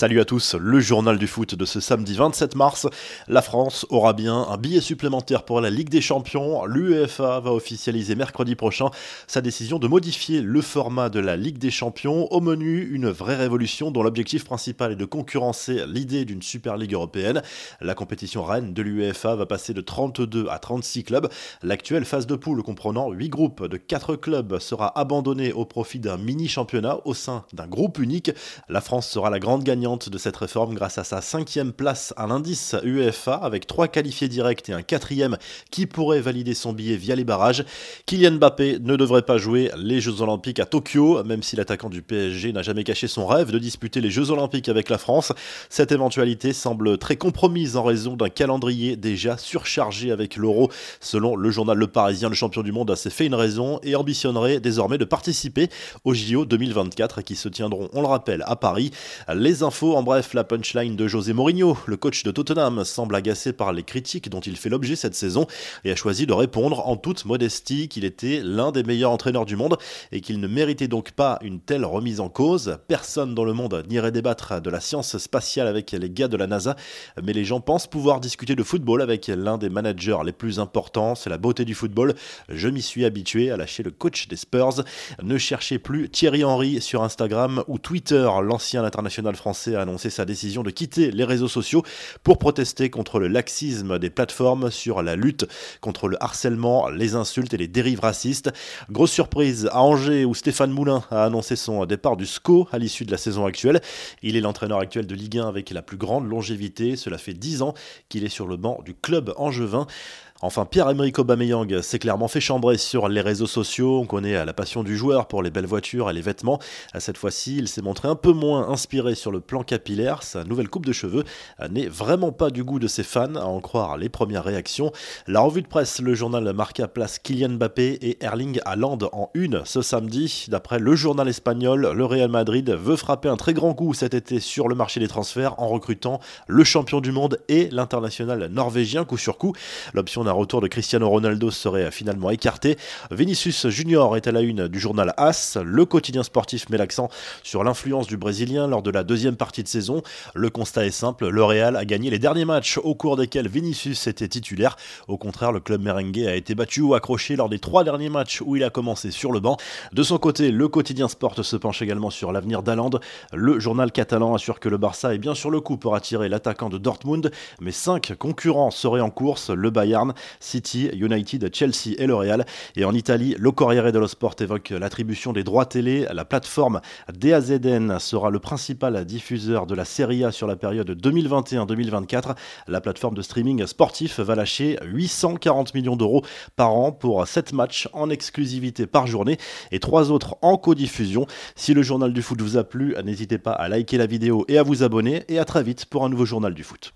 Salut à tous, le journal du foot de ce samedi 27 mars. La France aura bien un billet supplémentaire pour la Ligue des Champions. L'UEFA va officialiser mercredi prochain sa décision de modifier le format de la Ligue des Champions. Au menu, une vraie révolution dont l'objectif principal est de concurrencer l'idée d'une Super Ligue européenne. La compétition reine de l'UEFA va passer de 32 à 36 clubs. L'actuelle phase de poule comprenant 8 groupes de 4 clubs sera abandonnée au profit d'un mini-championnat au sein d'un groupe unique. La France sera la grande gagnante de cette réforme grâce à sa cinquième place à l'indice UEFA avec trois qualifiés directs et un quatrième qui pourrait valider son billet via les barrages. Kylian Mbappé ne devrait pas jouer les Jeux Olympiques à Tokyo, même si l'attaquant du PSG n'a jamais caché son rêve de disputer les Jeux Olympiques avec la France. Cette éventualité semble très compromise en raison d'un calendrier déjà surchargé avec l'Euro. Selon le journal Le Parisien, le champion du monde a fait une raison et ambitionnerait désormais de participer aux JO 2024 qui se tiendront, on le rappelle, à Paris. Les en bref, la punchline de José Mourinho, le coach de Tottenham, semble agacé par les critiques dont il fait l'objet cette saison et a choisi de répondre en toute modestie qu'il était l'un des meilleurs entraîneurs du monde et qu'il ne méritait donc pas une telle remise en cause. Personne dans le monde n'irait débattre de la science spatiale avec les gars de la NASA, mais les gens pensent pouvoir discuter de football avec l'un des managers les plus importants. C'est la beauté du football. Je m'y suis habitué à lâcher le coach des Spurs. Ne cherchez plus Thierry Henry sur Instagram ou Twitter, l'ancien international français a annoncé sa décision de quitter les réseaux sociaux pour protester contre le laxisme des plateformes sur la lutte contre le harcèlement, les insultes et les dérives racistes. Grosse surprise à Angers où Stéphane Moulin a annoncé son départ du SCO à l'issue de la saison actuelle. Il est l'entraîneur actuel de Ligue 1 avec la plus grande longévité. Cela fait 10 ans qu'il est sur le banc du club angevin. Enfin, Pierre-Emerick Aubameyang s'est clairement fait chambrer sur les réseaux sociaux. On connaît la passion du joueur pour les belles voitures et les vêtements. Cette fois-ci, il s'est montré un peu moins inspiré sur le plan capillaire. Sa nouvelle coupe de cheveux n'est vraiment pas du goût de ses fans, à en croire les premières réactions. La revue de presse, le journal marqua place Kylian Mbappé et Erling Haaland en une ce samedi. D'après le journal espagnol, le Real Madrid veut frapper un très grand coup cet été sur le marché des transferts en recrutant le champion du monde et l'international norvégien coup sur coup. L'option un retour de Cristiano Ronaldo serait finalement écarté. Vinicius Junior est à la une du journal AS. Le quotidien sportif met l'accent sur l'influence du Brésilien lors de la deuxième partie de saison. Le constat est simple, le Real a gagné les derniers matchs au cours desquels Vinicius était titulaire. Au contraire, le club merengue a été battu ou accroché lors des trois derniers matchs où il a commencé sur le banc. De son côté, le quotidien Sport se penche également sur l'avenir d'Aland. Le journal catalan assure que le Barça est bien sur le coup pour attirer l'attaquant de Dortmund, mais cinq concurrents seraient en course, le Bayern, City, United, Chelsea et le Real. Et en Italie, le Corriere dello Sport évoque l'attribution des droits télé. La plateforme DAZN sera le principal diffuseur de la Serie A sur la période 2021-2024. La plateforme de streaming sportif va lâcher 840 millions d'euros par an pour 7 matchs en exclusivité par journée et 3 autres en codiffusion. Si le journal du foot vous a plu, n'hésitez pas à liker la vidéo et à vous abonner. Et à très vite pour un nouveau journal du foot.